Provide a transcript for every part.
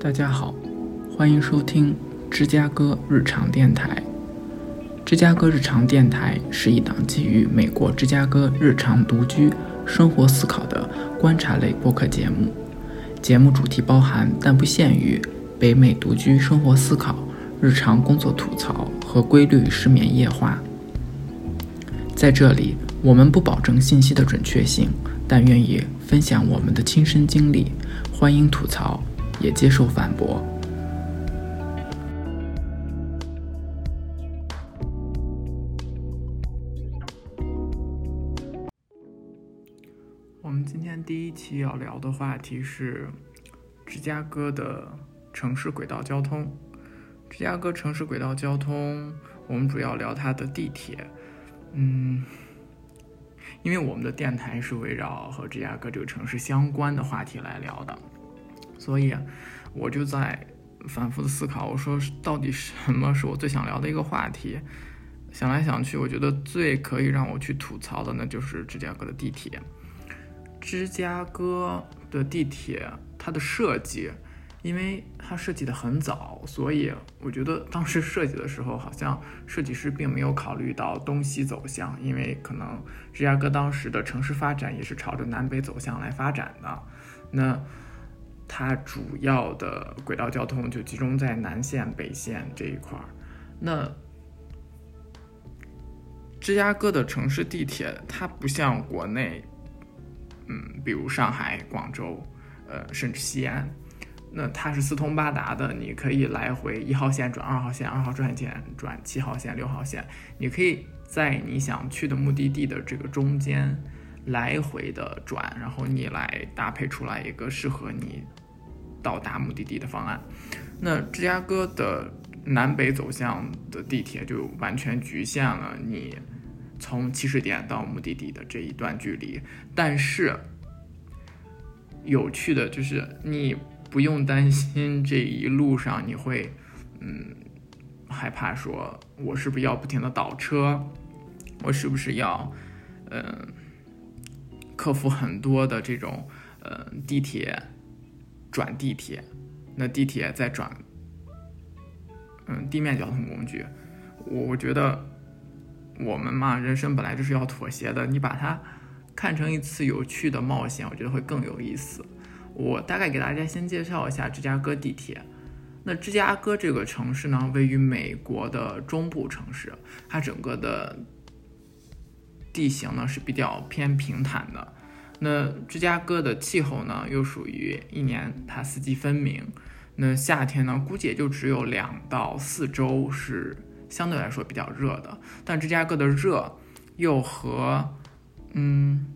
大家好，欢迎收听芝加哥日常电台。芝加哥日常电台是一档基于美国芝加哥日常独居生活思考的观察类播客节目。节目主题包含但不限于北美独居生活思考、日常工作吐槽和规律失眠夜话。在这里，我们不保证信息的准确性，但愿意分享我们的亲身经历。欢迎吐槽。也接受反驳。我们今天第一期要聊的话题是芝加哥的城市轨道交通。芝加哥城市轨道交通，我们主要聊它的地铁。嗯，因为我们的电台是围绕和芝加哥这个城市相关的话题来聊的。所以，我就在反复的思考，我说到底什么是我最想聊的一个话题？想来想去，我觉得最可以让我去吐槽的，那就是芝加哥的地铁。芝加哥的地铁，它的设计，因为它设计的很早，所以我觉得当时设计的时候，好像设计师并没有考虑到东西走向，因为可能芝加哥当时的城市发展也是朝着南北走向来发展的。那它主要的轨道交通就集中在南线、北线这一块儿。那芝加哥的城市地铁，它不像国内，嗯，比如上海、广州，呃，甚至西安，那它是四通八达的，你可以来回一号线转二号线，二号转线转七号线、六号线，你可以在你想去的目的地的这个中间来回的转，然后你来搭配出来一个适合你。到达目的地的方案，那芝加哥的南北走向的地铁就完全局限了你从起始点到目的地的这一段距离。但是有趣的就是你不用担心这一路上你会嗯害怕说我是不是要不停的倒车，我是不是要嗯克服很多的这种呃地铁。转地铁，那地铁再转，嗯，地面交通工具，我我觉得我们嘛，人生本来就是要妥协的。你把它看成一次有趣的冒险，我觉得会更有意思。我大概给大家先介绍一下芝加哥地铁。那芝加哥这个城市呢，位于美国的中部城市，它整个的地形呢是比较偏平坦的。那芝加哥的气候呢，又属于一年它四季分明。那夏天呢，估计也就只有两到四周是相对来说比较热的。但芝加哥的热又和嗯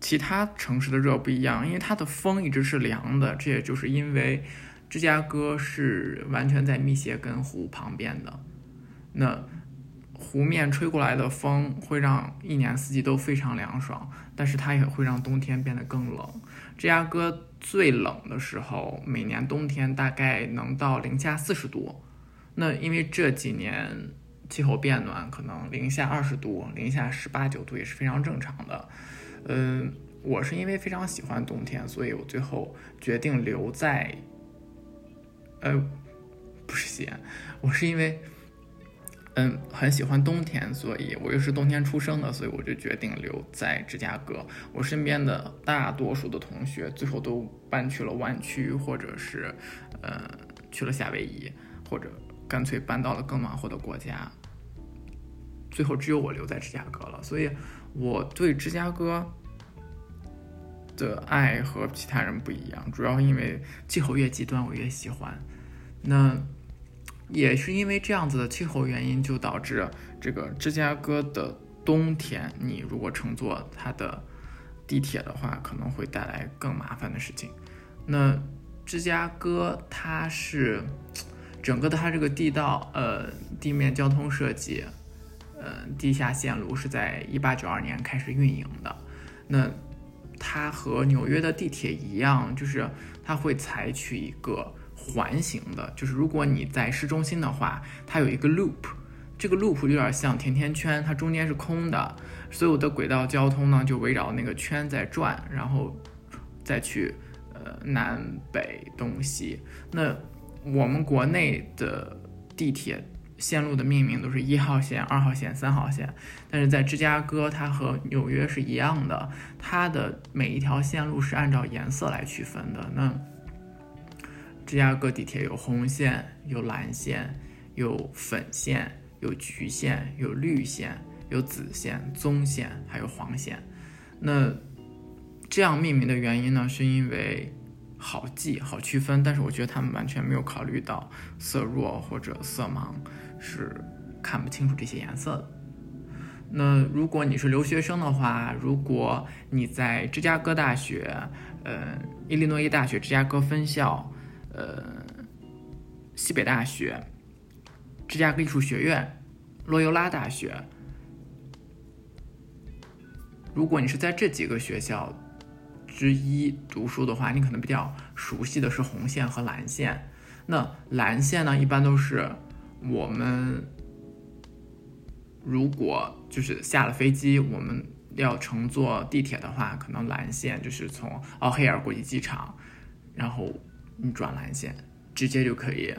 其他城市的热不一样，因为它的风一直是凉的。这也就是因为芝加哥是完全在密歇根湖旁边的。那湖面吹过来的风会让一年四季都非常凉爽，但是它也会让冬天变得更冷。芝加哥最冷的时候，每年冬天大概能到零下四十度。那因为这几年气候变暖，可能零下二十度、零下十八九度也是非常正常的。嗯，我是因为非常喜欢冬天，所以我最后决定留在，呃，不是西安，我是因为。嗯，很喜欢冬天，所以我又是冬天出生的，所以我就决定留在芝加哥。我身边的大多数的同学最后都搬去了湾区，或者是，呃，去了夏威夷，或者干脆搬到了更暖和的国家。最后只有我留在芝加哥了，所以我对芝加哥的爱和其他人不一样，主要因为气候越极端我越喜欢。那。也是因为这样子的气候原因，就导致这个芝加哥的冬天，你如果乘坐它的地铁的话，可能会带来更麻烦的事情。那芝加哥它是整个的它这个地道，呃，地面交通设计，呃，地下线路是在一八九二年开始运营的。那它和纽约的地铁一样，就是它会采取一个。环形的，就是如果你在市中心的话，它有一个 loop，这个 loop 有点像甜甜圈，它中间是空的，所有的轨道交通呢就围绕那个圈在转，然后再去呃南北东西。那我们国内的地铁线路的命名都是一号线、二号线、三号线，但是在芝加哥，它和纽约是一样的，它的每一条线路是按照颜色来区分的。那芝加哥地铁有红线、有蓝线、有粉线、有橘线、有绿线、有紫线、棕线，还有黄线。那这样命名的原因呢，是因为好记、好区分。但是我觉得他们完全没有考虑到色弱或者色盲是看不清楚这些颜色的。那如果你是留学生的话，如果你在芝加哥大学、呃，伊利诺伊大学芝加哥分校。呃，西北大学、芝加哥艺术学院、洛尤拉大学，如果你是在这几个学校之一读书的话，你可能比较熟悉的是红线和蓝线。那蓝线呢，一般都是我们如果就是下了飞机，我们要乘坐地铁的话，可能蓝线就是从奥黑尔国际机场，然后。你转蓝线，直接就可以，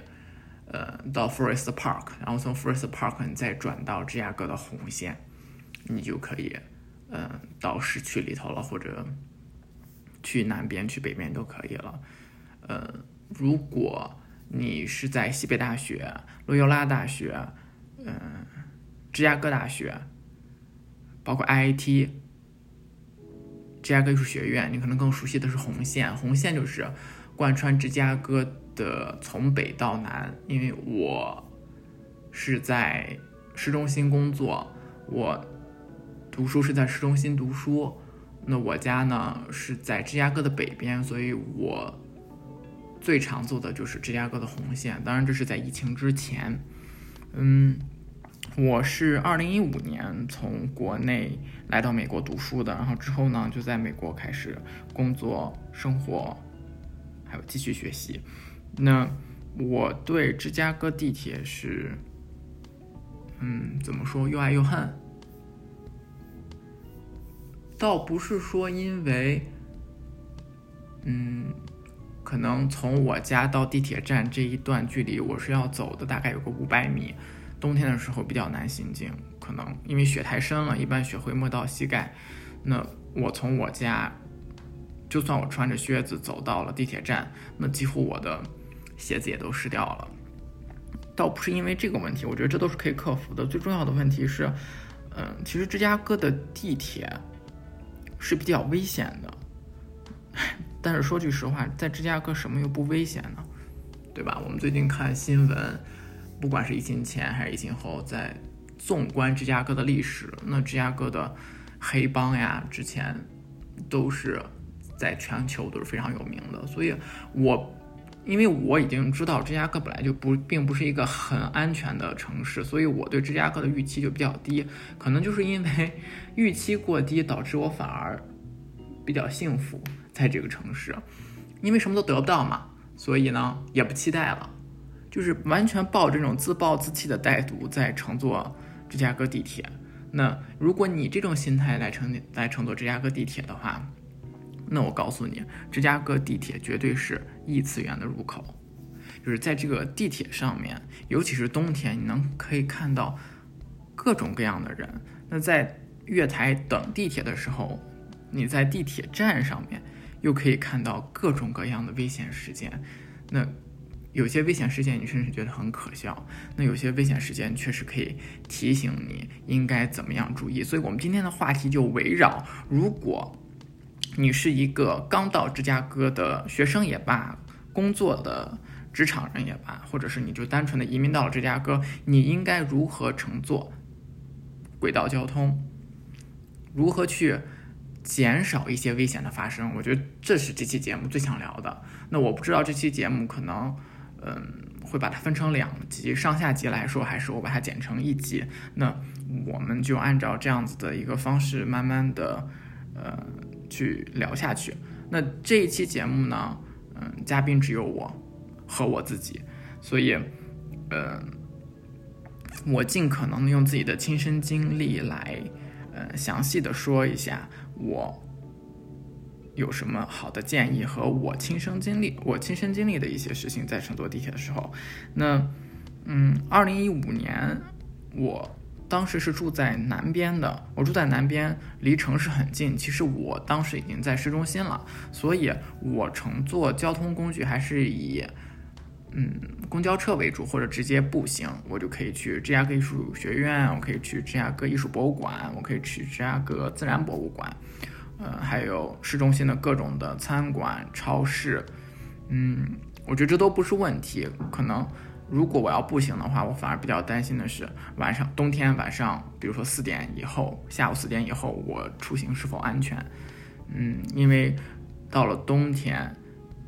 呃，到 Forest Park，然后从 Forest Park 你再转到芝加哥的红线，你就可以，嗯，到市区里头了，或者去南边、去北边都可以了。呃，如果你是在西北大学、路易拉大学、嗯，芝加哥大学，包括 IIT、芝加哥艺术学院，你可能更熟悉的是红线，红线就是。贯穿芝加哥的从北到南，因为我是在市中心工作，我读书是在市中心读书。那我家呢是在芝加哥的北边，所以我最常坐的就是芝加哥的红线。当然，这是在疫情之前。嗯，我是二零一五年从国内来到美国读书的，然后之后呢就在美国开始工作生活。还有继续学习，那我对芝加哥地铁是，嗯，怎么说又爱又恨？倒不是说因为，嗯，可能从我家到地铁站这一段距离我是要走的，大概有个五百米，冬天的时候比较难行进，可能因为雪太深了，一般雪会没到膝盖。那我从我家。就算我穿着靴子走到了地铁站，那几乎我的鞋子也都湿掉了。倒不是因为这个问题，我觉得这都是可以克服的。最重要的问题是，嗯，其实芝加哥的地铁是比较危险的。但是说句实话，在芝加哥什么又不危险呢？对吧？我们最近看新闻，不管是疫情前还是疫情后，在纵观芝加哥的历史，那芝加哥的黑帮呀，之前都是。在全球都是非常有名的，所以，我因为我已经知道芝加哥本来就不并不是一个很安全的城市，所以我对芝加哥的预期就比较低。可能就是因为预期过低，导致我反而比较幸福在这个城市，因为什么都得不到嘛，所以呢也不期待了，就是完全抱这种自暴自弃的态度在乘坐芝加哥地铁。那如果你这种心态来乘来乘坐芝加哥地铁的话，那我告诉你，芝加哥地铁绝对是异次元的入口，就是在这个地铁上面，尤其是冬天，你能可以看到各种各样的人。那在月台等地铁的时候，你在地铁站上面又可以看到各种各样的危险事件。那有些危险事件你甚至觉得很可笑，那有些危险事件确实可以提醒你应该怎么样注意。所以我们今天的话题就围绕如果。你是一个刚到芝加哥的学生也罢，工作的职场人也罢，或者是你就单纯的移民到了芝加哥，你应该如何乘坐轨道交通？如何去减少一些危险的发生？我觉得这是这期节目最想聊的。那我不知道这期节目可能，嗯，会把它分成两集，上下集来说，还是我把它剪成一集？那我们就按照这样子的一个方式，慢慢的，呃。去聊下去。那这一期节目呢，嗯，嘉宾只有我和我自己，所以，嗯，我尽可能用自己的亲身经历来，呃，详细的说一下我有什么好的建议和我亲身经历，我亲身经历的一些事情，在乘坐地铁的时候，那，嗯，二零一五年，我当时是住在南边的，我住在南边，离城市很近。其实我当时已经在市中心了，所以我乘坐交通工具还是以，嗯，公交车为主，或者直接步行，我就可以去芝加哥艺术学院，我可以去芝加哥艺术博物馆，我可以去芝加哥自然博物馆。呃，还有市中心的各种的餐馆、超市，嗯，我觉得这都不是问题。可能如果我要步行的话，我反而比较担心的是晚上，冬天晚上，比如说四点以后，下午四点以后，我出行是否安全？嗯，因为到了冬天，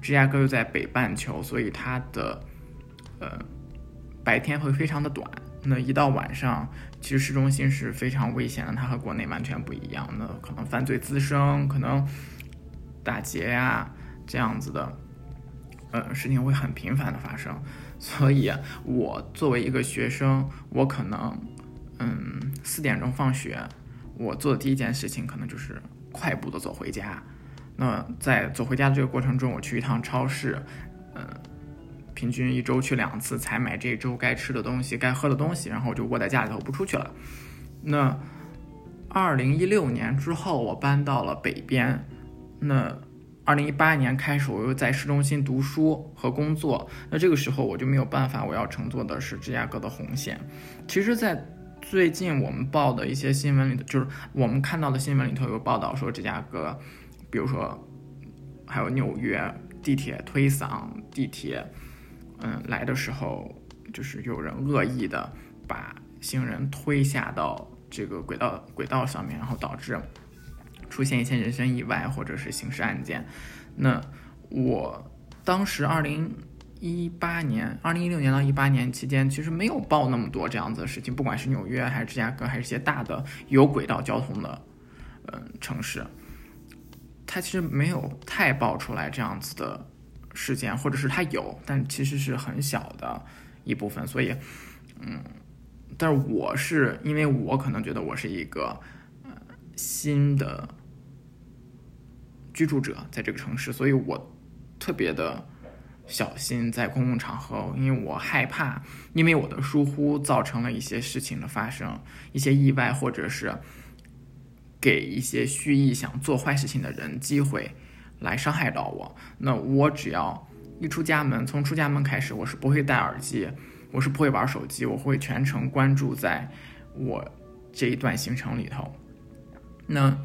芝加哥又在北半球，所以它的呃白天会非常的短。那一到晚上。其实市中心是非常危险的，它和国内完全不一样。那可能犯罪滋生，可能打劫呀这样子的，呃，事情会很频繁的发生。所以，我作为一个学生，我可能，嗯，四点钟放学，我做的第一件事情可能就是快步的走回家。那在走回家的这个过程中，我去一趟超市，嗯。平均一周去两次，采买这周该吃的东西、该喝的东西，然后我就窝在家里头不出去了。那二零一六年之后，我搬到了北边。那二零一八年开始，我又在市中心读书和工作。那这个时候我就没有办法，我要乘坐的是芝加哥的红线。其实，在最近我们报的一些新闻里头，就是我们看到的新闻里头有报道说，芝加哥，比如说还有纽约地铁推搡地铁。嗯，来的时候就是有人恶意的把行人推下到这个轨道轨道上面，然后导致出现一些人身意外或者是刑事案件。那我当时二零一八年、二零一六年到一八年期间，其实没有报那么多这样子的事情，不管是纽约还是芝加哥，还是一些大的有轨道交通的嗯城市，它其实没有太爆出来这样子的。事件，或者是它有，但其实是很小的一部分，所以，嗯，但是我是因为我可能觉得我是一个呃新的居住者在这个城市，所以我特别的小心在公共场合，因为我害怕因为我的疏忽造成了一些事情的发生，一些意外，或者是给一些蓄意想做坏事情的人机会。来伤害到我，那我只要一出家门，从出家门开始，我是不会戴耳机，我是不会玩手机，我会全程关注在我这一段行程里头。那，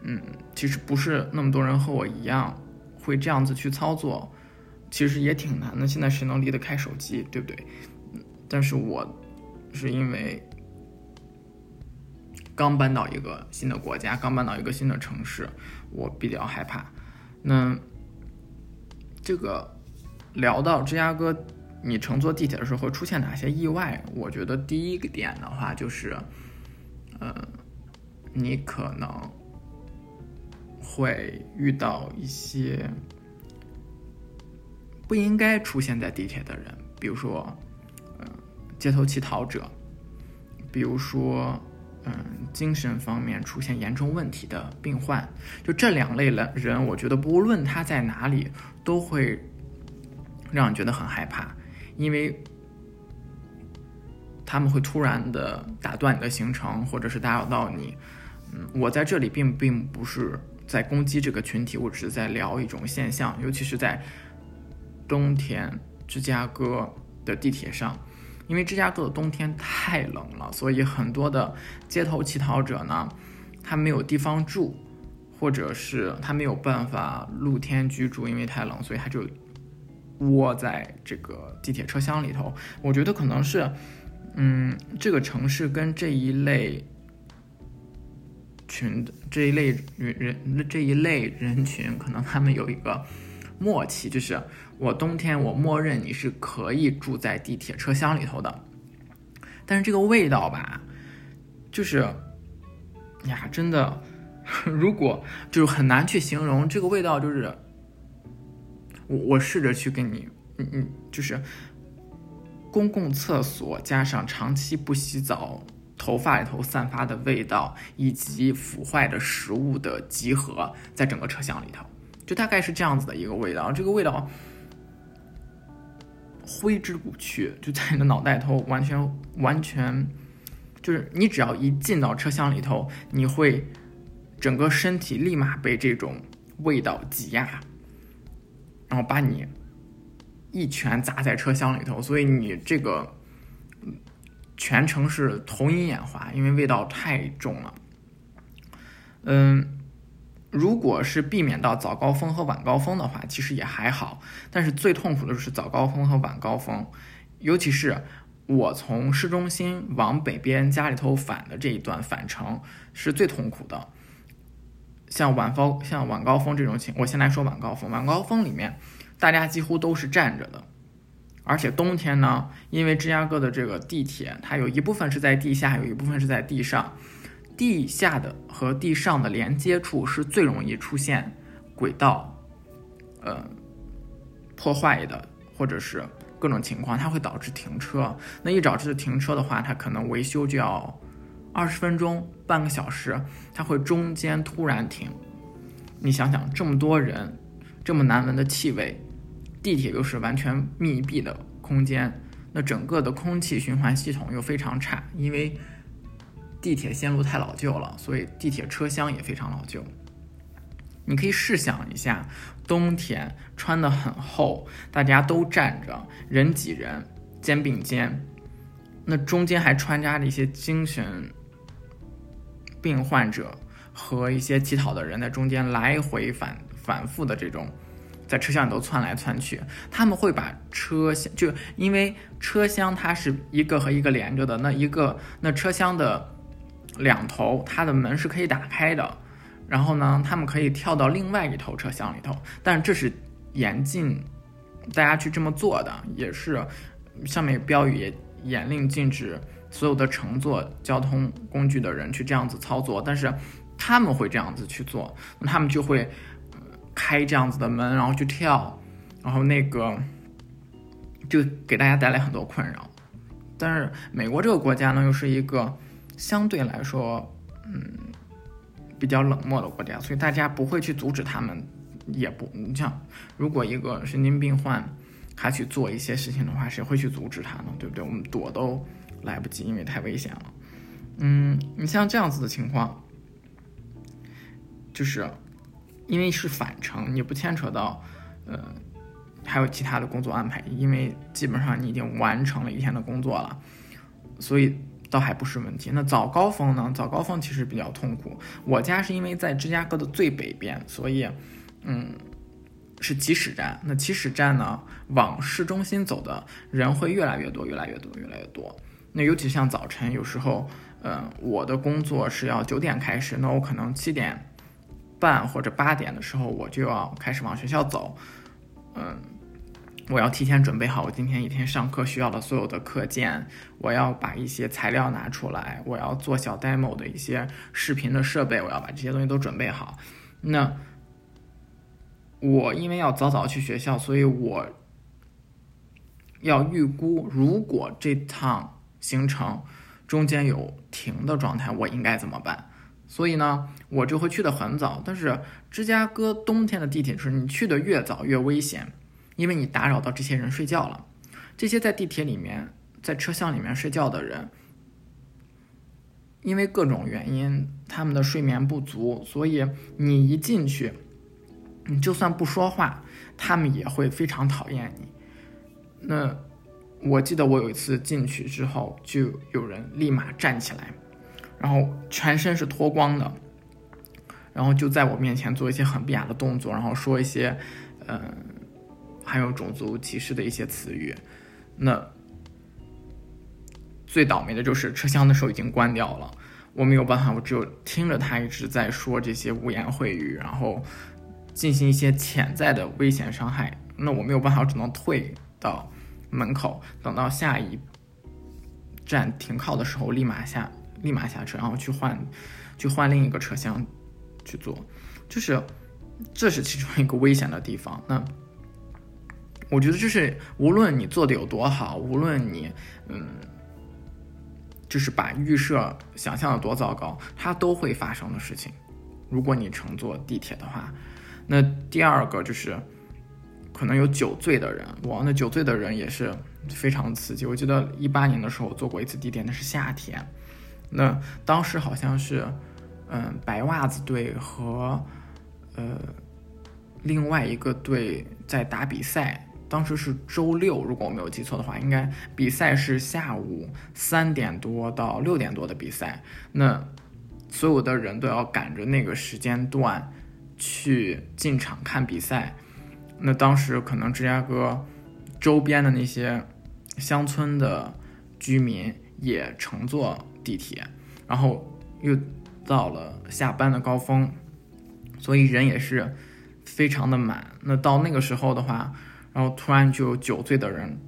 嗯，其实不是那么多人和我一样会这样子去操作，其实也挺难的。现在谁能离得开手机，对不对？但是我是因为刚搬到一个新的国家，刚搬到一个新的城市，我比较害怕。那这个聊到芝加哥，你乘坐地铁的时候会出现哪些意外？我觉得第一个点的话就是，呃，你可能会遇到一些不应该出现在地铁的人，比如说，嗯，街头乞讨者，比如说。嗯，精神方面出现严重问题的病患，就这两类人，人我觉得不论他在哪里，都会让你觉得很害怕，因为他们会突然的打断你的行程，或者是打扰到你。嗯，我在这里并并不是在攻击这个群体，我只是在聊一种现象，尤其是在冬天芝加哥的地铁上。因为芝加哥的冬天太冷了，所以很多的街头乞讨者呢，他没有地方住，或者是他没有办法露天居住，因为太冷，所以他就窝在这个地铁车厢里头。我觉得可能是，嗯，这个城市跟这一类群这一类人人这一类人群，可能他们有一个默契，就是。我冬天我默认你是可以住在地铁车厢里头的，但是这个味道吧，就是呀，真的，如果就是很难去形容这个味道，就是我我试着去跟你，嗯嗯，就是公共厕所加上长期不洗澡，头发里头散发的味道，以及腐坏的食物的集合，在整个车厢里头。就大概是这样子的一个味道。这个味道挥之不去，就在你的脑袋头完全完全，就是你只要一进到车厢里头，你会整个身体立马被这种味道挤压，然后把你一拳砸在车厢里头，所以你这个全程是头晕眼花，因为味道太重了。嗯。如果是避免到早高峰和晚高峰的话，其实也还好。但是最痛苦的是早高峰和晚高峰，尤其是我从市中心往北边家里头返的这一段返程是最痛苦的。像晚高像晚高峰这种情，我先来说晚高峰。晚高峰里面，大家几乎都是站着的，而且冬天呢，因为芝加哥的这个地铁，它有一部分是在地下，有一部分是在地上。地下的和地上的连接处是最容易出现轨道，呃，破坏的，或者是各种情况，它会导致停车。那一导致停车的话，它可能维修就要二十分钟、半个小时，它会中间突然停。你想想，这么多人，这么难闻的气味，地铁又是完全密闭的空间，那整个的空气循环系统又非常差，因为。地铁线路太老旧了，所以地铁车厢也非常老旧。你可以试想一下，冬天穿的很厚，大家都站着，人挤人，肩并肩，那中间还穿插着一些精神病患者和一些乞讨的人在中间来回反反复的这种，在车厢里头窜来窜去。他们会把车厢就因为车厢它是一个和一个连着的，那一个那车厢的。两头它的门是可以打开的，然后呢，他们可以跳到另外一头车厢里头，但这是严禁大家去这么做的，也是上面标语也严令禁止所有的乘坐交通工具的人去这样子操作，但是他们会这样子去做，那他们就会开这样子的门，然后去跳，然后那个就给大家带来很多困扰。但是美国这个国家呢，又是一个。相对来说，嗯，比较冷漠的国家，所以大家不会去阻止他们，也不，你像，如果一个神经病患他去做一些事情的话，谁会去阻止他呢？对不对？我们躲都来不及，因为太危险了。嗯，你像这样子的情况，就是因为是返程，你不牵扯到，呃，还有其他的工作安排，因为基本上你已经完成了一天的工作了，所以。倒还不是问题。那早高峰呢？早高峰其实比较痛苦。我家是因为在芝加哥的最北边，所以，嗯，是起始站。那起始站呢，往市中心走的人会越来越多，越来越多，越来越多。那尤其像早晨，有时候，嗯，我的工作是要九点开始，那我可能七点半或者八点的时候，我就要开始往学校走，嗯。我要提前准备好我今天一天上课需要的所有的课件，我要把一些材料拿出来，我要做小 demo 的一些视频的设备，我要把这些东西都准备好。那我因为要早早去学校，所以我要预估，如果这趟行程中间有停的状态，我应该怎么办？所以呢，我就会去的很早。但是芝加哥冬天的地铁是，你去的越早越危险。因为你打扰到这些人睡觉了，这些在地铁里面、在车厢里面睡觉的人，因为各种原因，他们的睡眠不足，所以你一进去，你就算不说话，他们也会非常讨厌你。那我记得我有一次进去之后，就有人立马站起来，然后全身是脱光的，然后就在我面前做一些很不雅的动作，然后说一些，嗯。还有种族歧视的一些词语，那最倒霉的就是车厢的时候已经关掉了，我没有办法，我只有听着他一直在说这些污言秽语，然后进行一些潜在的危险伤害。那我没有办法，我只能退到门口，等到下一站停靠的时候，立马下，立马下车，然后去换，去换另一个车厢去坐。就是这是其中一个危险的地方。那。我觉得就是无论你做的有多好，无论你嗯，就是把预设想象的多糟糕，它都会发生的事情。如果你乘坐地铁的话，那第二个就是可能有酒醉的人，哇，那酒醉的人也是非常刺激。我记得一八年的时候坐过一次地铁，那是夏天，那当时好像是嗯白袜子队和呃另外一个队在打比赛。当时是周六，如果我没有记错的话，应该比赛是下午三点多到六点多的比赛。那所有的人都要赶着那个时间段去进场看比赛。那当时可能芝加哥周边的那些乡村的居民也乘坐地铁，然后又到了下班的高峰，所以人也是非常的满。那到那个时候的话，然后突然就有酒醉的人，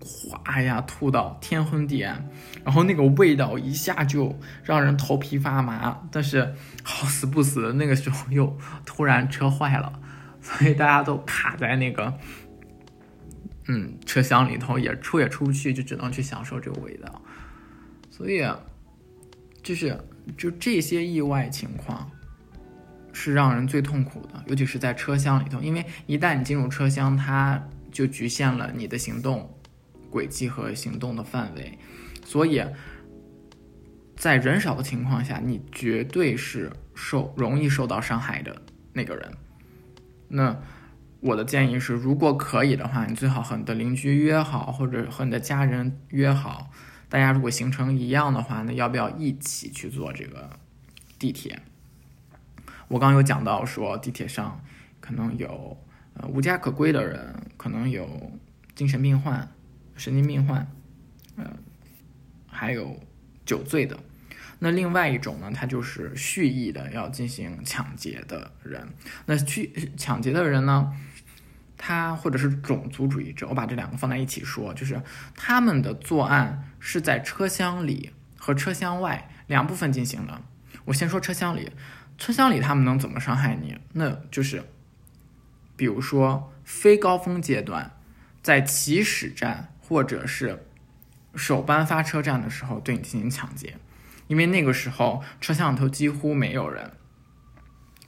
哗呀吐到天昏地暗，然后那个味道一下就让人头皮发麻。但是好死不死，那个时候又突然车坏了，所以大家都卡在那个嗯车厢里头，也出也出不去，就只能去享受这个味道。所以就是就这些意外情况。是让人最痛苦的，尤其是在车厢里头，因为一旦你进入车厢，它就局限了你的行动轨迹和行动的范围，所以在人少的情况下，你绝对是受容易受到伤害的那个人。那我的建议是，如果可以的话，你最好和你的邻居约好，或者和你的家人约好，大家如果行程一样的话，那要不要一起去坐这个地铁？我刚有讲到说，地铁上可能有呃无家可归的人，可能有精神病患、神经病患，嗯，还有酒醉的。那另外一种呢，他就是蓄意的要进行抢劫的人。那去抢劫的人呢，他或者是种族主义者，我把这两个放在一起说，就是他们的作案是在车厢里和车厢外两部分进行的。我先说车厢里。车厢里他们能怎么伤害你？那就是，比如说非高峰阶段，在起始站或者是首班发车站的时候对你进行抢劫，因为那个时候车厢里头几乎没有人。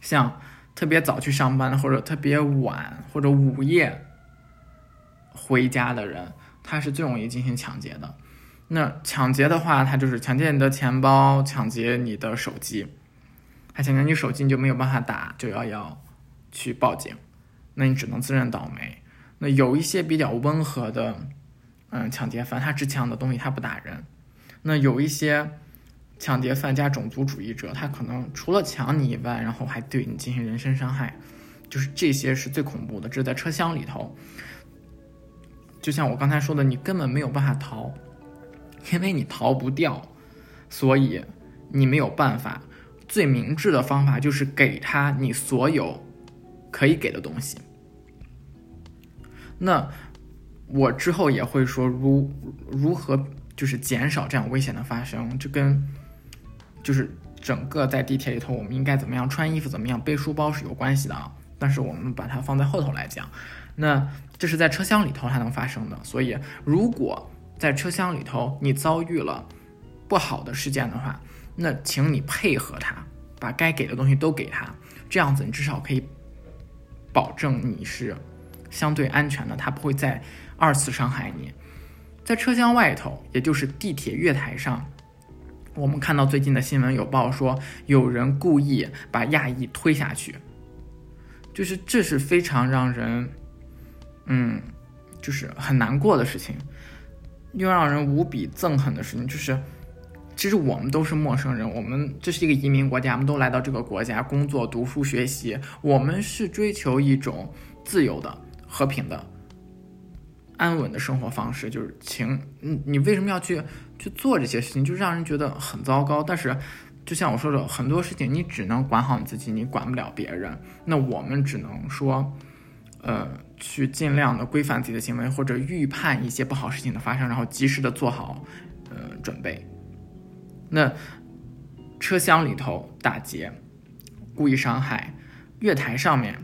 像特别早去上班或者特别晚或者午夜回家的人，他是最容易进行抢劫的。那抢劫的话，他就是抢劫你的钱包，抢劫你的手机。他抢劫你手机，你就没有办法打九幺幺去报警，那你只能自认倒霉。那有一些比较温和的，嗯，抢劫犯，他只抢的东西，他不打人。那有一些抢劫犯加种族主义者，他可能除了抢你以外，然后还对你进行人身伤害，就是这些是最恐怖的。这是在车厢里头，就像我刚才说的，你根本没有办法逃，因为你逃不掉，所以你没有办法。最明智的方法就是给他你所有可以给的东西。那我之后也会说，如如何就是减少这样危险的发生，就跟就是整个在地铁里头我们应该怎么样穿衣服、怎么样背书包是有关系的啊。但是我们把它放在后头来讲，那这是在车厢里头才能发生的。所以，如果在车厢里头你遭遇了不好的事件的话，那请你配合他，把该给的东西都给他，这样子你至少可以保证你是相对安全的，他不会再二次伤害你。在车厢外头，也就是地铁月台上，我们看到最近的新闻有报说，有人故意把亚裔推下去，就是这是非常让人，嗯，就是很难过的事情，又让人无比憎恨的事情，就是。其实我们都是陌生人，我们这是一个移民国家，我们都来到这个国家工作、读书、学习，我们是追求一种自由的、和平的、安稳的生活方式。就是情，你你为什么要去去做这些事情？就让人觉得很糟糕。但是，就像我说的，很多事情你只能管好你自己，你管不了别人。那我们只能说，呃，去尽量的规范自己的行为，或者预判一些不好事情的发生，然后及时的做好呃准备。那车厢里头打劫、故意伤害，月台上面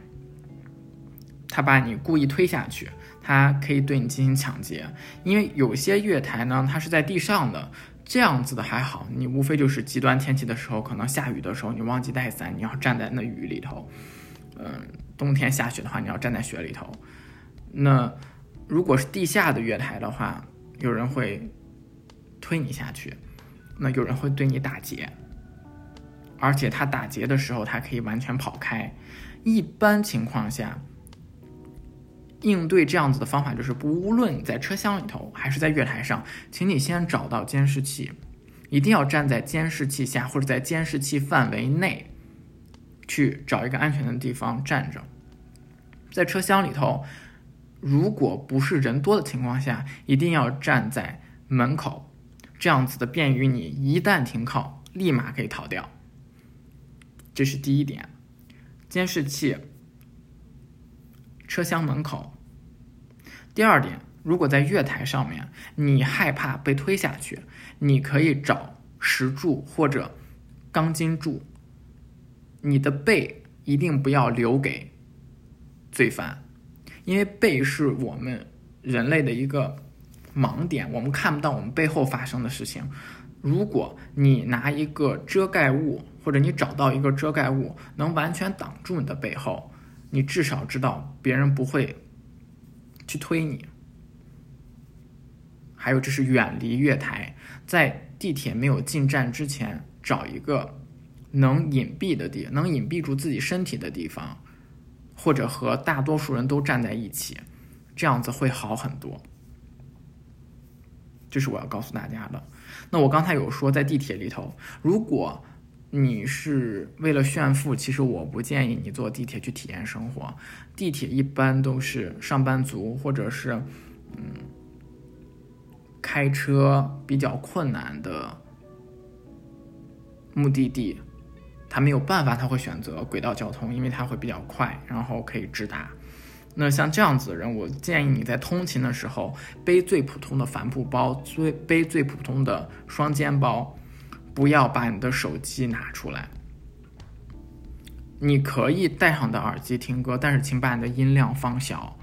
他把你故意推下去，他可以对你进行抢劫。因为有些月台呢，它是在地上的，这样子的还好，你无非就是极端天气的时候，可能下雨的时候你忘记带伞，你要站在那雨里头，嗯，冬天下雪的话，你要站在雪里头。那如果是地下的月台的话，有人会推你下去，那有人会对你打劫，而且他打劫的时候，他可以完全跑开。一般情况下，应对这样子的方法就是，不论你在车厢里头还是在月台上，请你先找到监视器，一定要站在监视器下或者在监视器范围内。去找一个安全的地方站着，在车厢里头，如果不是人多的情况下，一定要站在门口，这样子的便于你一旦停靠，立马可以逃掉。这是第一点，监视器，车厢门口。第二点，如果在月台上面，你害怕被推下去，你可以找石柱或者钢筋柱。你的背一定不要留给罪犯，因为背是我们人类的一个盲点，我们看不到我们背后发生的事情。如果你拿一个遮盖物，或者你找到一个遮盖物，能完全挡住你的背后，你至少知道别人不会去推你。还有，这是远离月台，在地铁没有进站之前，找一个。能隐蔽的地，能隐蔽住自己身体的地方，或者和大多数人都站在一起，这样子会好很多。这是我要告诉大家的。那我刚才有说，在地铁里头，如果你是为了炫富，其实我不建议你坐地铁去体验生活。地铁一般都是上班族或者是嗯开车比较困难的目的地。他没有办法，他会选择轨道交通，因为它会比较快，然后可以直达。那像这样子的人，我建议你在通勤的时候背最普通的帆布包，最背最普通的双肩包，不要把你的手机拿出来。你可以戴上你的耳机听歌，但是请把你的音量放小。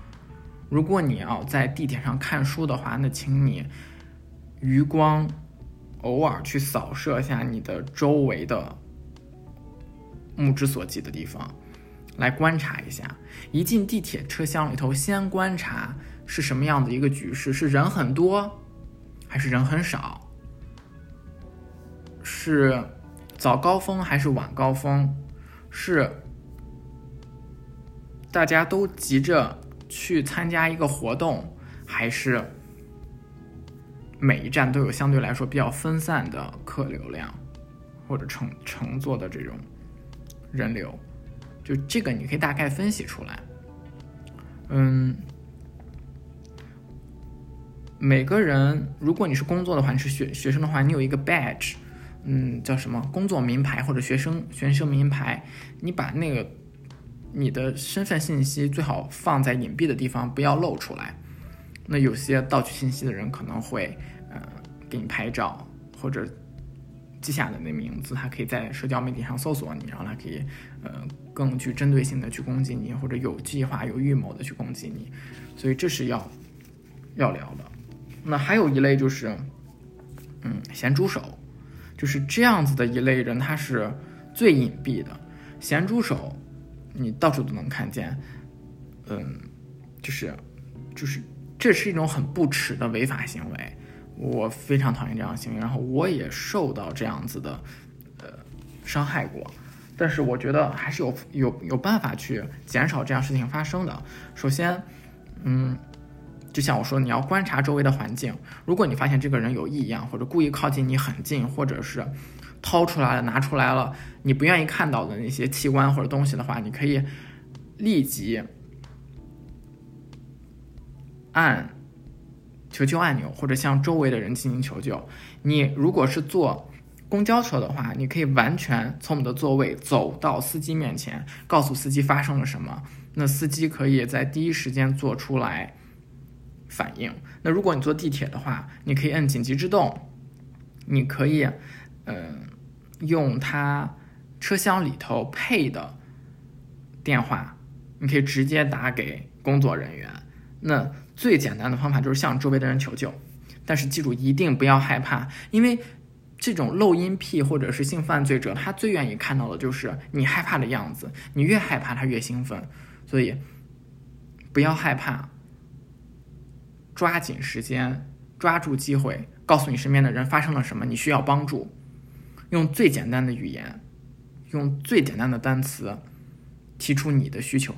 如果你要在地铁上看书的话，那请你余光偶尔去扫射一下你的周围的。目之所及的地方，来观察一下。一进地铁车厢里头，先观察是什么样的一个局势：是人很多，还是人很少？是早高峰还是晚高峰？是大家都急着去参加一个活动，还是每一站都有相对来说比较分散的客流量，或者乘乘坐的这种？人流，就这个你可以大概分析出来。嗯，每个人，如果你是工作的话，你是学学生的话，你有一个 badge，嗯，叫什么工作名牌或者学生学生名牌，你把那个你的身份信息最好放在隐蔽的地方，不要露出来。那有些盗取信息的人可能会，呃，给你拍照或者。记下的那名字，他可以在社交媒体上搜索你，然后他可以，呃，更具针对性的去攻击你，或者有计划、有预谋的去攻击你，所以这是要要聊的。那还有一类就是，嗯，咸猪手，就是这样子的一类人，他是最隐蔽的。咸猪手，你到处都能看见，嗯，就是就是这是一种很不耻的违法行为。我非常讨厌这样的行为，然后我也受到这样子的，呃，伤害过，但是我觉得还是有有有办法去减少这样事情发生的。首先，嗯，就像我说，你要观察周围的环境，如果你发现这个人有异样，或者故意靠近你很近，或者是掏出来了、拿出来了你不愿意看到的那些器官或者东西的话，你可以立即按。求救按钮，或者向周围的人进行求救。你如果是坐公交车的话，你可以完全从你的座位走到司机面前，告诉司机发生了什么。那司机可以在第一时间做出来反应。那如果你坐地铁的话，你可以摁紧急制动，你可以，嗯，用它车厢里头配的电话，你可以直接打给工作人员。那最简单的方法就是向周围的人求救，但是记住一定不要害怕，因为这种漏音癖或者是性犯罪者，他最愿意看到的就是你害怕的样子。你越害怕，他越兴奋。所以，不要害怕，抓紧时间，抓住机会，告诉你身边的人发生了什么，你需要帮助。用最简单的语言，用最简单的单词，提出你的需求。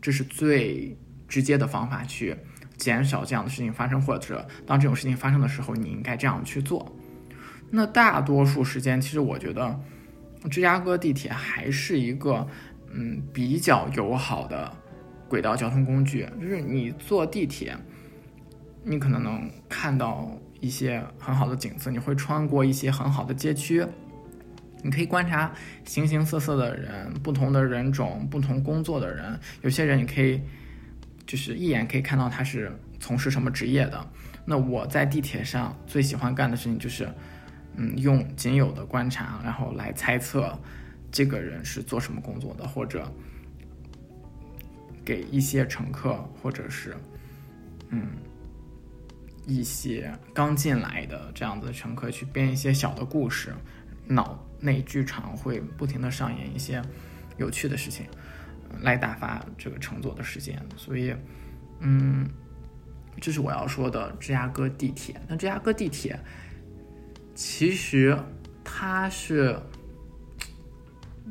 这是最直接的方法去减少这样的事情发生，或者当这种事情发生的时候，你应该这样去做。那大多数时间，其实我觉得芝加哥地铁还是一个嗯比较友好的轨道交通工具。就是你坐地铁，你可能能看到一些很好的景色，你会穿过一些很好的街区。你可以观察形形色色的人，不同的人种，不同工作的人。有些人你可以就是一眼可以看到他是从事什么职业的。那我在地铁上最喜欢干的事情就是，嗯，用仅有的观察，然后来猜测这个人是做什么工作的，或者给一些乘客，或者是嗯一些刚进来的这样子的乘客去编一些小的故事，脑。内剧场会不停的上演一些有趣的事情，来打发这个乘坐的时间。所以，嗯，这是我要说的芝加哥地铁。那芝加哥地铁其实它是，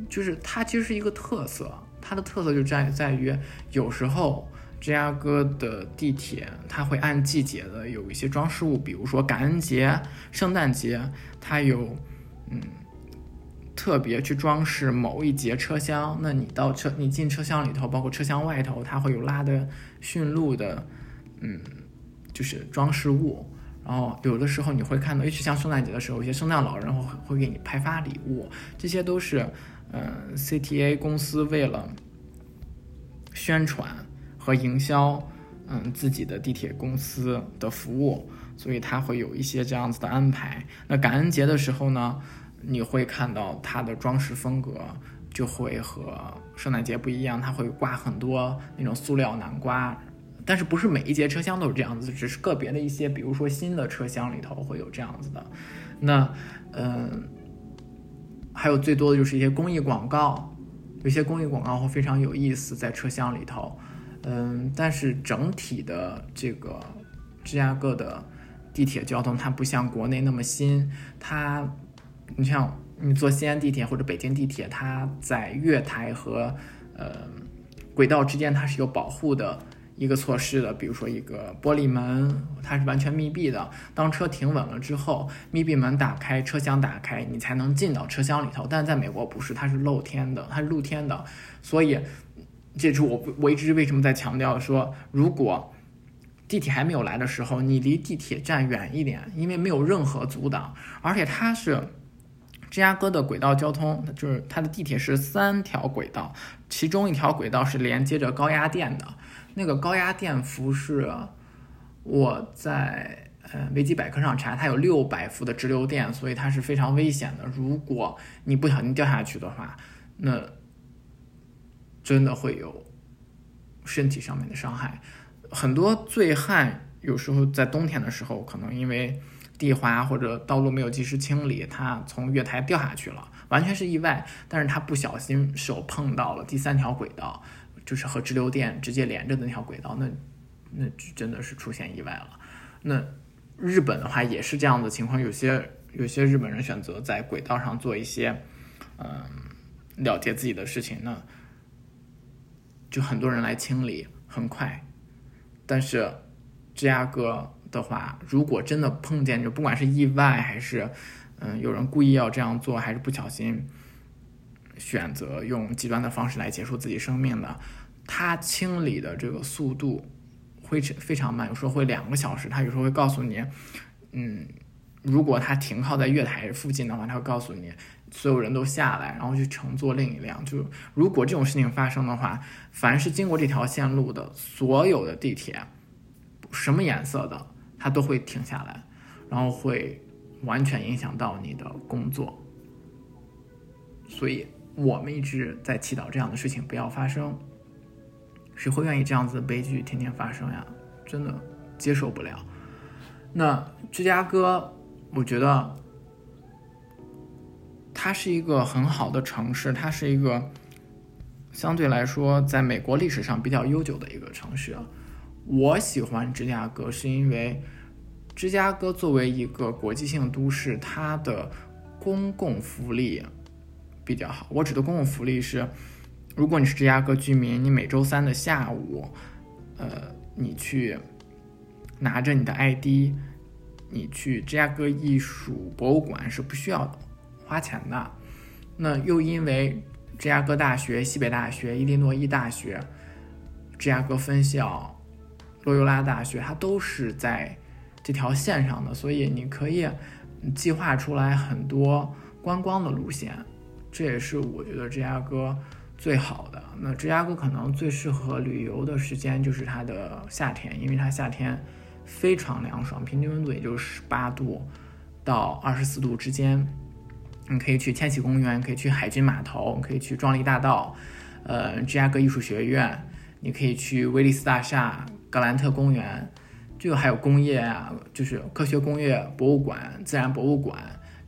就是它其实是一个特色，它的特色就在在于有时候芝加哥的地铁它会按季节的有一些装饰物，比如说感恩节、圣诞节，它有嗯。特别去装饰某一节车厢，那你到车，你进车厢里头，包括车厢外头，它会有拉的驯鹿的，嗯，就是装饰物。然后有的时候你会看到，尤其像圣诞节的时候，有些圣诞老人会会给你派发礼物，这些都是，嗯，CTA 公司为了宣传和营销，嗯，自己的地铁公司的服务，所以它会有一些这样子的安排。那感恩节的时候呢？你会看到它的装饰风格就会和圣诞节不一样，它会挂很多那种塑料南瓜，但是不是每一节车厢都是这样子，只是个别的一些，比如说新的车厢里头会有这样子的。那，嗯，还有最多的就是一些公益广告，有些公益广告会非常有意思，在车厢里头，嗯，但是整体的这个芝加哥的地铁交通，它不像国内那么新，它。你像你坐西安地铁或者北京地铁，它在月台和呃轨道之间它是有保护的一个措施的，比如说一个玻璃门，它是完全密闭的。当车停稳了之后，密闭门打开，车厢打开，你才能进到车厢里头。但是在美国不是，它是露天的，它是露天的。所以，这是我我一直为什么在强调说，如果地铁还没有来的时候，你离地铁站远一点，因为没有任何阻挡，而且它是。芝加哥的轨道交通，就是它的地铁是三条轨道，其中一条轨道是连接着高压电的。那个高压电伏是我在呃维基百科上查，它有六百伏的直流电，所以它是非常危险的。如果你不小心掉下去的话，那真的会有身体上面的伤害。很多醉汉有时候在冬天的时候，可能因为地滑或者道路没有及时清理，他从月台掉下去了，完全是意外。但是他不小心手碰到了第三条轨道，就是和直流电直接连着的那条轨道，那那就真的是出现意外了。那日本的话也是这样的情况，有些有些日本人选择在轨道上做一些嗯了结自己的事情，那就很多人来清理，很快。但是芝加哥。的话，如果真的碰见，就不管是意外还是，嗯，有人故意要这样做，还是不小心选择用极端的方式来结束自己生命的，他清理的这个速度会非常慢，有时候会两个小时。他有时候会告诉你，嗯，如果他停靠在月台附近的话，他会告诉你所有人都下来，然后去乘坐另一辆。就如果这种事情发生的话，凡是经过这条线路的所有的地铁，什么颜色的？它都会停下来，然后会完全影响到你的工作，所以我们一直在祈祷这样的事情不要发生。谁会愿意这样子的悲剧天天发生呀？真的接受不了。那芝加哥我觉得它是一个很好的城市，它是一个相对来说在美国历史上比较悠久的一个城市。我喜欢芝加哥，是因为芝加哥作为一个国际性都市，它的公共福利比较好。我指的公共福利是，如果你是芝加哥居民，你每周三的下午，呃，你去拿着你的 ID。你去芝加哥艺术博物馆是不需要花钱的，那又因为芝加哥大学、西北大学、伊利诺伊大学、芝加哥分校、洛尤拉大学，它都是在这条线上的，所以你可以计划出来很多观光的路线，这也是我觉得芝加哥最好的。那芝加哥可能最适合旅游的时间就是它的夏天，因为它夏天。非常凉爽，平均温度也就十八度到二十四度之间。你可以去千禧公园，可以去海军码头，可以去壮丽大道，呃，芝加哥艺术学院，你可以去威利斯大厦、格兰特公园，就还有工业啊，就是科学工业博物馆、自然博物馆、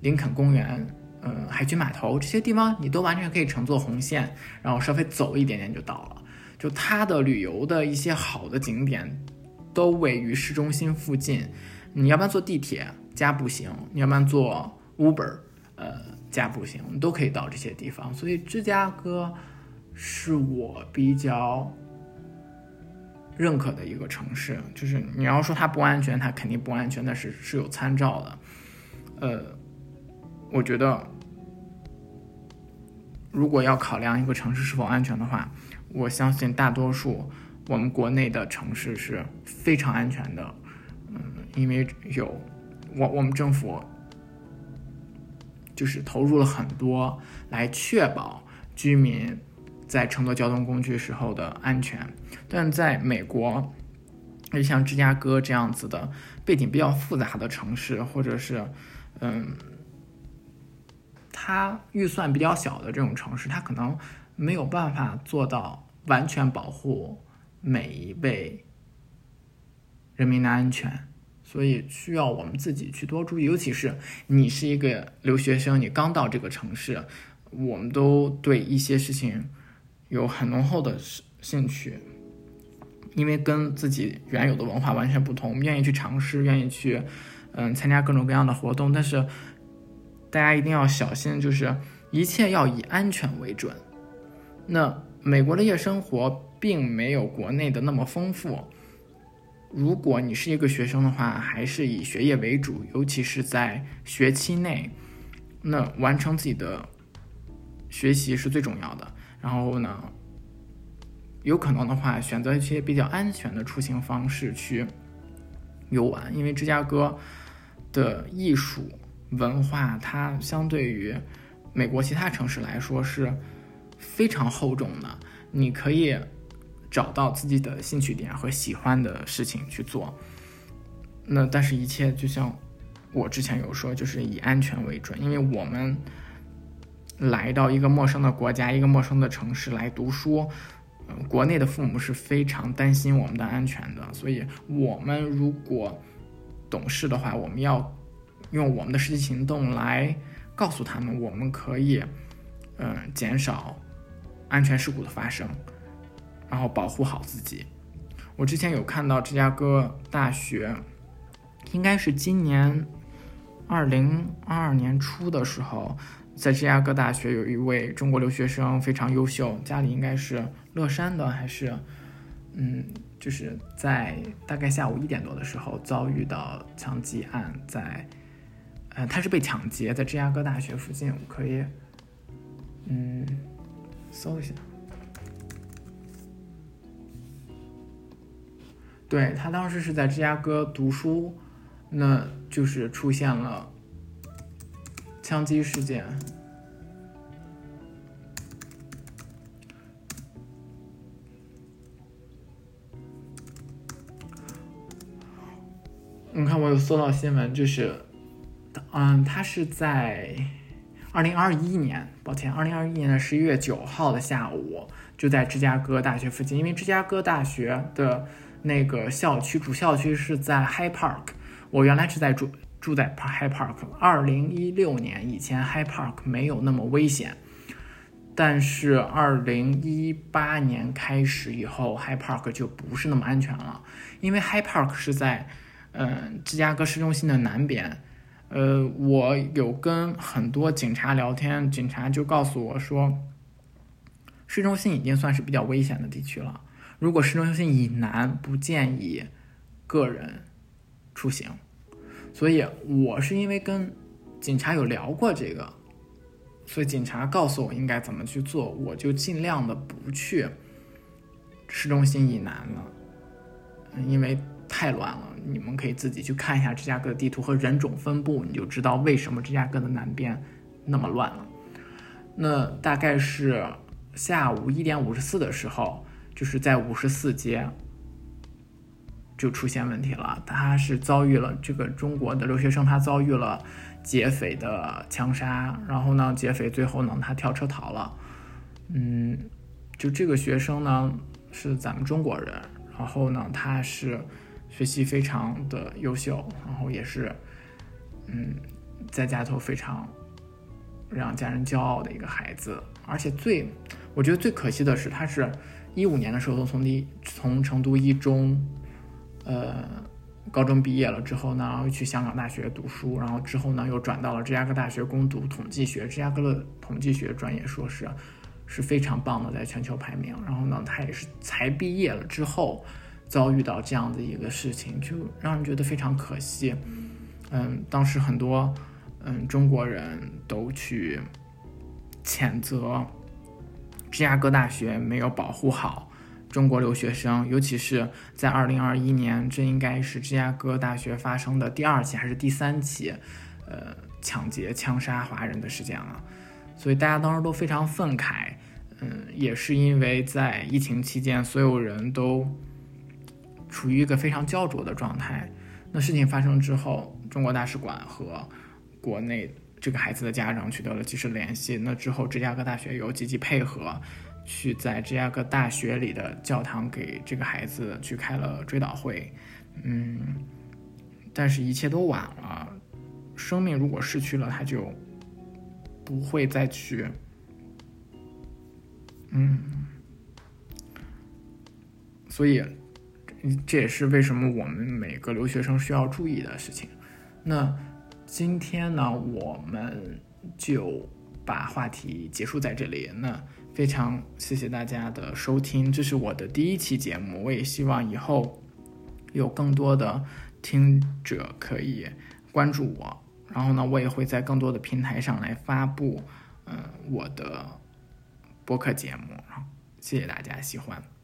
林肯公园，嗯，海军码头这些地方，你都完全可以乘坐红线，然后稍微走一点点就到了。就它的旅游的一些好的景点。都位于市中心附近，你要不然坐地铁加步行，你要不然坐 Uber，呃，加步行，都可以到这些地方。所以芝加哥是我比较认可的一个城市。就是你要说它不安全，它肯定不安全，但是是有参照的。呃，我觉得如果要考量一个城市是否安全的话，我相信大多数。我们国内的城市是非常安全的，嗯，因为有我我们政府就是投入了很多来确保居民在乘坐交通工具时候的安全。但在美国，就像芝加哥这样子的背景比较复杂的城市，或者是嗯，它预算比较小的这种城市，它可能没有办法做到完全保护。每一位人民的安全，所以需要我们自己去多注意。尤其是你是一个留学生，你刚到这个城市，我们都对一些事情有很浓厚的兴趣，因为跟自己原有的文化完全不同，我们愿意去尝试，愿意去嗯参加各种各样的活动。但是大家一定要小心，就是一切要以安全为准。那美国的夜生活。并没有国内的那么丰富。如果你是一个学生的话，还是以学业为主，尤其是在学期内，那完成自己的学习是最重要的。然后呢，有可能的话，选择一些比较安全的出行方式去游玩，因为芝加哥的艺术文化，它相对于美国其他城市来说是非常厚重的。你可以。找到自己的兴趣点和喜欢的事情去做，那但是，一切就像我之前有说，就是以安全为准，因为我们来到一个陌生的国家、一个陌生的城市来读书，国内的父母是非常担心我们的安全的，所以，我们如果懂事的话，我们要用我们的实际行动来告诉他们，我们可以，嗯，减少安全事故的发生。然后保护好自己。我之前有看到芝加哥大学，应该是今年二零二二年初的时候，在芝加哥大学有一位中国留学生非常优秀，家里应该是乐山的，还是嗯，就是在大概下午一点多的时候遭遇到枪击案，在呃，他是被抢劫在芝加哥大学附近，我可以嗯搜一下。对他当时是在芝加哥读书，那就是出现了枪击事件。你看，我有搜到新闻，就是，嗯，他是在二零二一年，抱歉，二零二一年的十一月九号的下午，就在芝加哥大学附近，因为芝加哥大学的。那个校区主校区是在 High Park，我原来是在住住在 High Park。二零一六年以前，High Park 没有那么危险，但是二零一八年开始以后，High Park 就不是那么安全了，因为 High Park 是在嗯芝加哥市中心的南边。呃，我有跟很多警察聊天，警察就告诉我说，市中心已经算是比较危险的地区了。如果市中心以南，不建议个人出行。所以我是因为跟警察有聊过这个，所以警察告诉我应该怎么去做，我就尽量的不去市中心以南了，因为。太乱了，你们可以自己去看一下芝加哥的地图和人种分布，你就知道为什么芝加哥的南边那么乱了。那大概是下午一点五十四的时候，就是在五十四街就出现问题了。他是遭遇了这个中国的留学生，他遭遇了劫匪的枪杀，然后呢，劫匪最后呢，他跳车逃了。嗯，就这个学生呢是咱们中国人，然后呢，他是。学习非常的优秀，然后也是，嗯，在家头非常让家人骄傲的一个孩子。而且最，我觉得最可惜的是，他是一五年的时候从第从成都一中，呃，高中毕业了之后呢，然后去香港大学读书，然后之后呢又转到了芝加哥大学攻读统计学。芝加哥的统计学专业硕士是非常棒的，在全球排名。然后呢，他也是才毕业了之后。遭遇到这样的一个事情，就让人觉得非常可惜。嗯，当时很多嗯中国人都去谴责芝加哥大学没有保护好中国留学生，尤其是在二零二一年，这应该是芝加哥大学发生的第二起还是第三起呃抢劫枪杀华人的事件了。所以大家当时都非常愤慨。嗯，也是因为在疫情期间，所有人都。处于一个非常焦灼的状态。那事情发生之后，中国大使馆和国内这个孩子的家长取得了及时联系。那之后，芝加哥大学有积极配合，去在芝加哥大学里的教堂给这个孩子去开了追悼会。嗯，但是一切都晚了。生命如果失去了，他就不会再去。嗯，所以。这也是为什么我们每个留学生需要注意的事情。那今天呢，我们就把话题结束在这里。那非常谢谢大家的收听，这是我的第一期节目。我也希望以后有更多的听者可以关注我，然后呢，我也会在更多的平台上来发布，嗯，我的播客节目。谢谢大家喜欢。